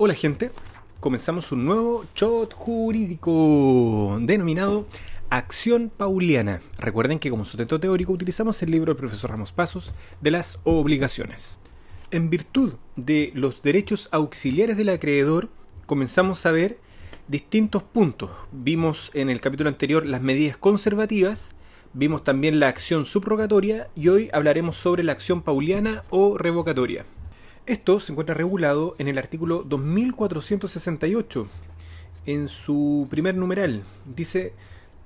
Hola gente, comenzamos un nuevo shot jurídico denominado Acción Pauliana. Recuerden que como sustento teórico utilizamos el libro del profesor Ramos Pasos de las obligaciones. En virtud de los derechos auxiliares del acreedor, comenzamos a ver distintos puntos. Vimos en el capítulo anterior las medidas conservativas, vimos también la acción subrogatoria y hoy hablaremos sobre la acción pauliana o revocatoria. Esto se encuentra regulado en el artículo 2468, en su primer numeral. Dice,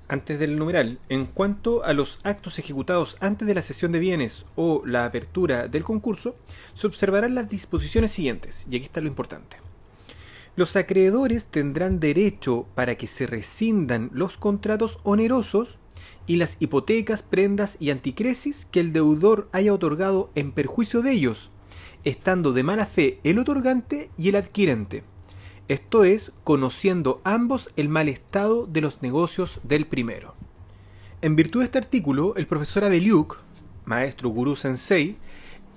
antes del numeral, en cuanto a los actos ejecutados antes de la cesión de bienes o la apertura del concurso, se observarán las disposiciones siguientes, y aquí está lo importante. Los acreedores tendrán derecho para que se rescindan los contratos onerosos y las hipotecas, prendas y anticresis que el deudor haya otorgado en perjuicio de ellos, estando de mala fe el otorgante y el adquirente. Esto es, conociendo ambos el mal estado de los negocios del primero. En virtud de este artículo, el profesor Abeliuk, maestro gurú sensei,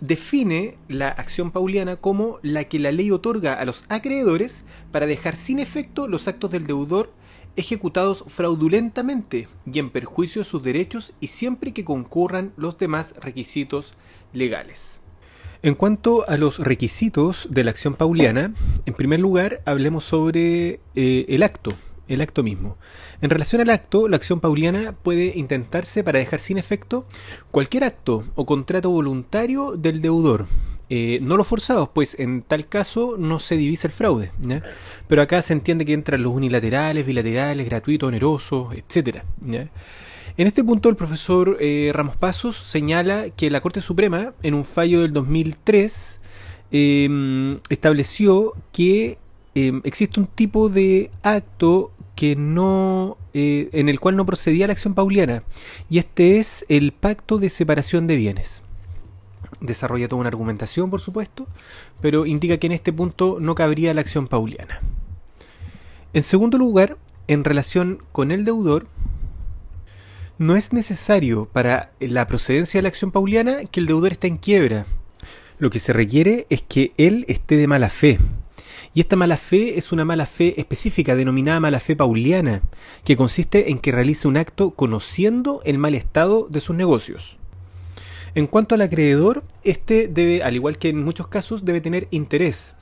define la acción pauliana como la que la ley otorga a los acreedores para dejar sin efecto los actos del deudor ejecutados fraudulentamente y en perjuicio de sus derechos y siempre que concurran los demás requisitos legales. En cuanto a los requisitos de la acción pauliana, en primer lugar hablemos sobre eh, el acto, el acto mismo. En relación al acto, la acción pauliana puede intentarse para dejar sin efecto cualquier acto o contrato voluntario del deudor. Eh, no los forzados, pues en tal caso no se divisa el fraude. Pero acá se entiende que entran los unilaterales, bilaterales, gratuitos, onerosos, etc. En este punto el profesor eh, Ramos Pasos señala que la Corte Suprema, en un fallo del 2003, em, estableció que em, existe un tipo de acto que no eh, en el cual no procedía la acción pauliana y este es el pacto de separación de bienes. Desarrolla toda una argumentación por supuesto pero indica que en este punto no cabría la acción pauliana. En segundo lugar en relación con el deudor no es necesario para la procedencia de la acción pauliana que el deudor esté en quiebra. Lo que se requiere es que él esté de mala fe. Y esta mala fe es una mala fe específica denominada mala fe pauliana, que consiste en que realice un acto conociendo el mal estado de sus negocios. En cuanto al acreedor, este debe, al igual que en muchos casos, debe tener interés.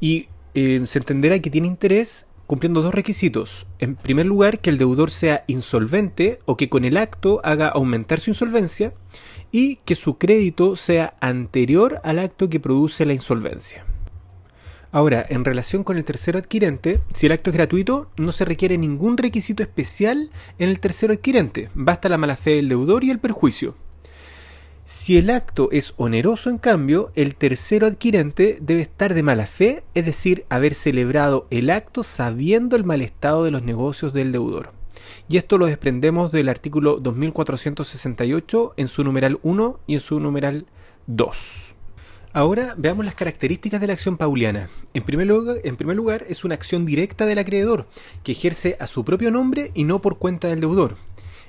Y eh, se entenderá que tiene interés cumpliendo dos requisitos. En primer lugar, que el deudor sea insolvente o que con el acto haga aumentar su insolvencia y que su crédito sea anterior al acto que produce la insolvencia. Ahora, en relación con el tercero adquirente, si el acto es gratuito, no se requiere ningún requisito especial en el tercero adquirente, basta la mala fe del deudor y el perjuicio. Si el acto es oneroso, en cambio, el tercero adquirente debe estar de mala fe, es decir, haber celebrado el acto sabiendo el mal estado de los negocios del deudor. Y esto lo desprendemos del artículo 2468 en su numeral 1 y en su numeral 2. Ahora veamos las características de la acción pauliana. En primer, lugar, en primer lugar, es una acción directa del acreedor, que ejerce a su propio nombre y no por cuenta del deudor.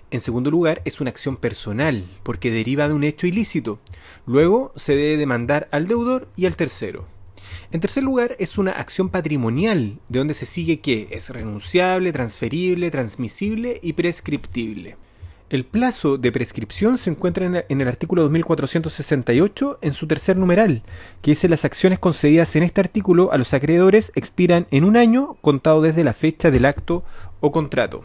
En segundo lugar, es una acción personal, porque deriva de un hecho ilícito. Luego, se debe demandar al deudor y al tercero. En tercer lugar, es una acción patrimonial, de donde se sigue que es renunciable, transferible, transmisible y prescriptible. El plazo de prescripción se encuentra en el artículo 2468 en su tercer numeral, que dice las acciones concedidas en este artículo a los acreedores expiran en un año contado desde la fecha del acto o contrato.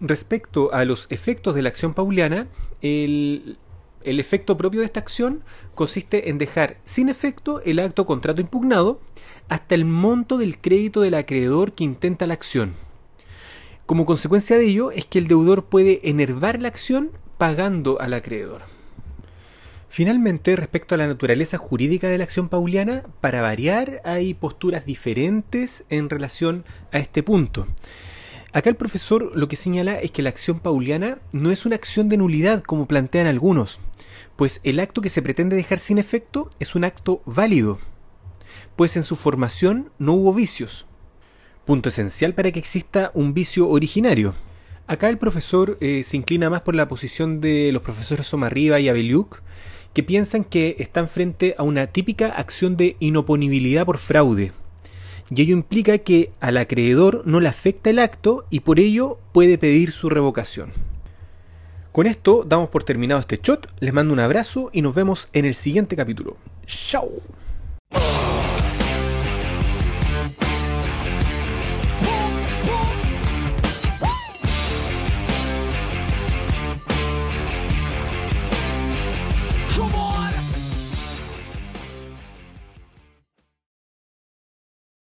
Respecto a los efectos de la acción pauliana, el, efecto propio de esta acción consiste en dejar sin efecto el acto contrato impugnado hasta el monto del crédito del acreedor que intenta la acción. Como consecuencia de ello es que el deudor puede enervar la acción pagando al acreedor. Finalmente, respecto a la naturaleza jurídica de la acción pauliana, para variar hay posturas diferentes en relación a este punto. Acá el profesor lo que señala es que la acción pauliana no es una acción de nulidad como plantean algunos, pues el acto que se pretende dejar sin efecto es un acto válido, pues en su formación no hubo vicios, punto esencial para que exista un vicio originario. Acá el profesor eh, se inclina más por la posición de los profesores Somarriba y Abeliuk, que piensan que están frente a una típica acción de inoponibilidad por fraude, y ello implica que al acreedor no le afecta el acto y por ello puede pedir su revocación. Con esto damos por terminado este shot, les mando un abrazo y nos vemos en el siguiente capítulo. ¡Chao!